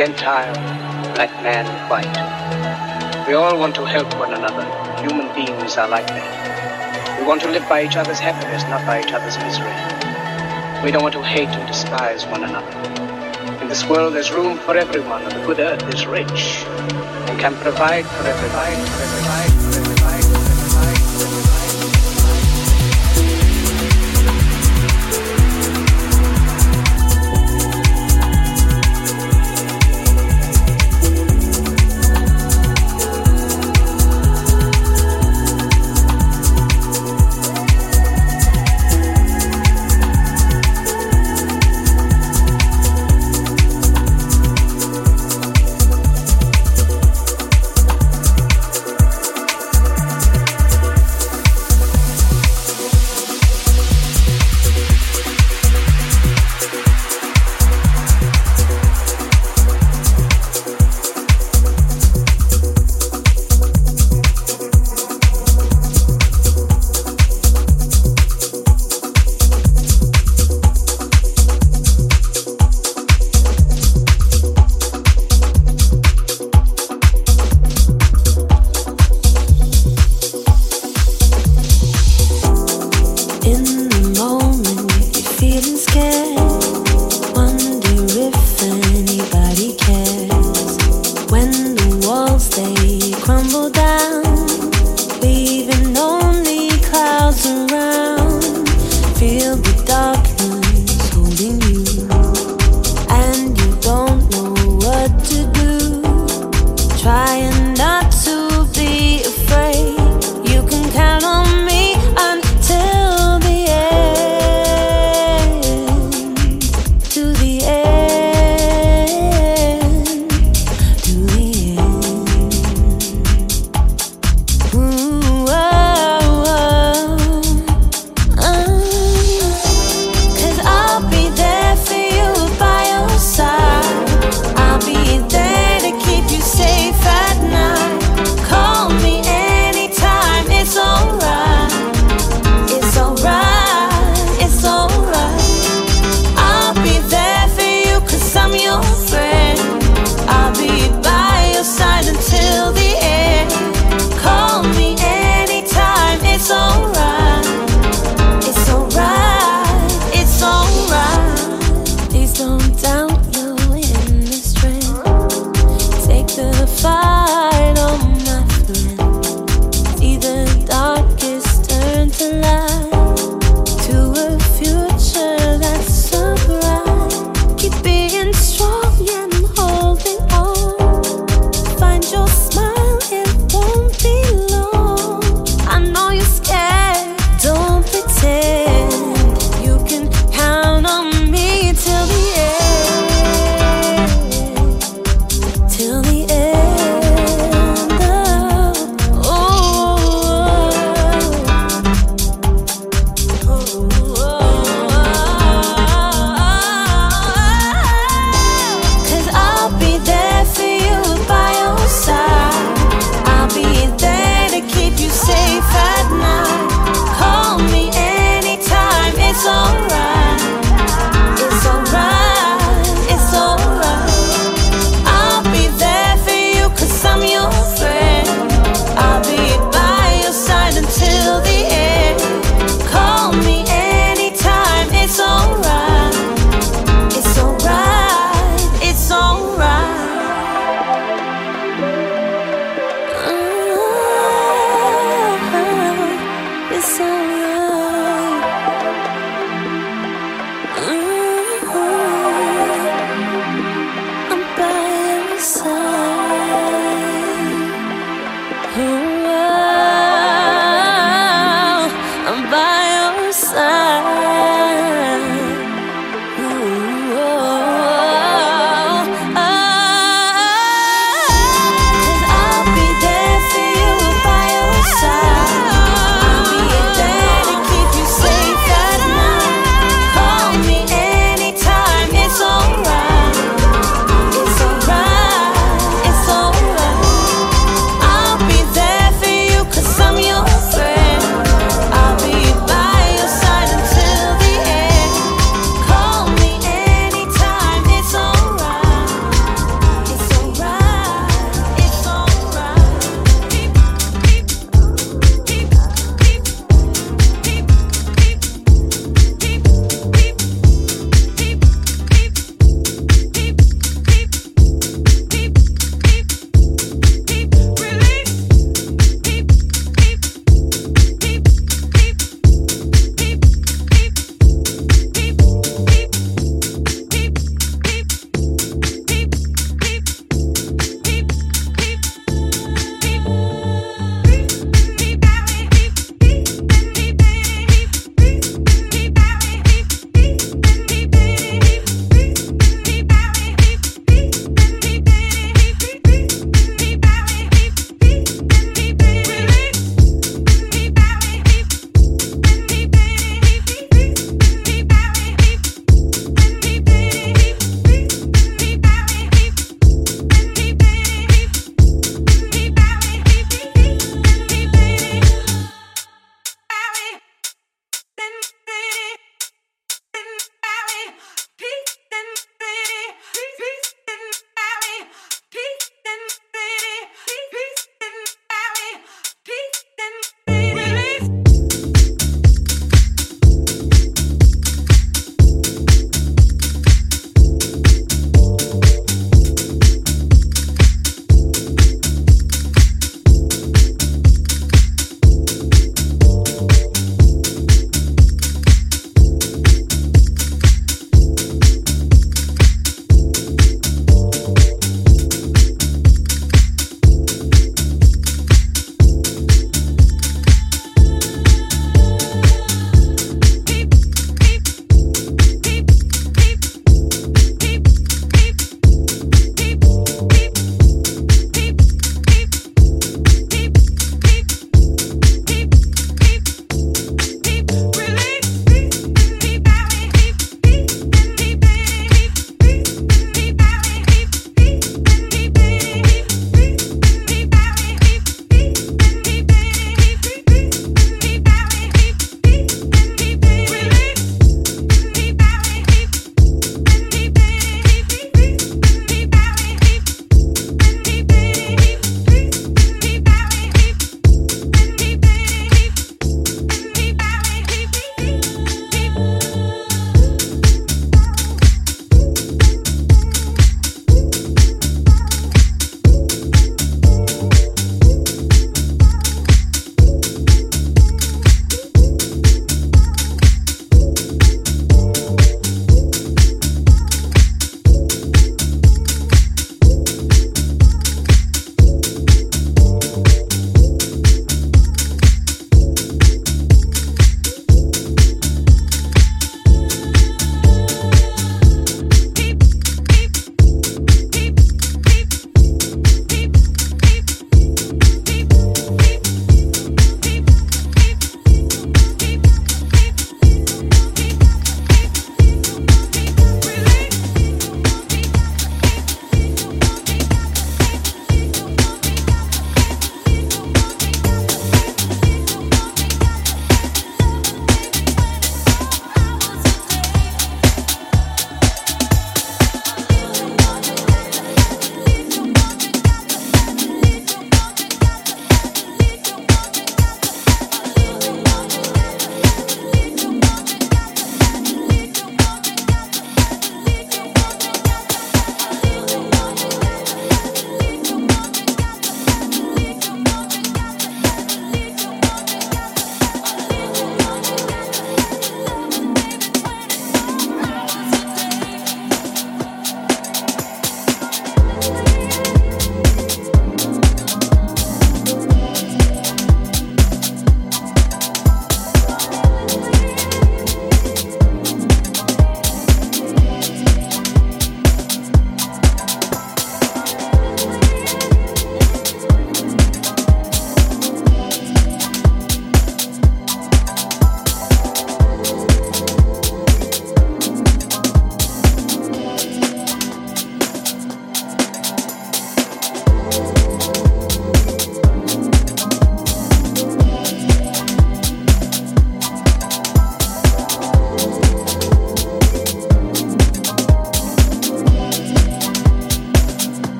Gentile, black man, white. We all want to help one another. Human beings are like that. We want to live by each other's happiness, not by each other's misery. We don't want to hate and despise one another. In this world, there's room for everyone, and the good earth is rich and can provide for everybody. For everybody,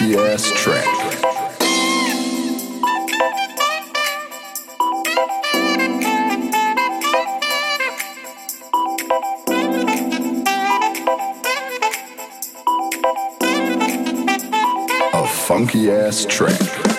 funky ass track. A funky ass track.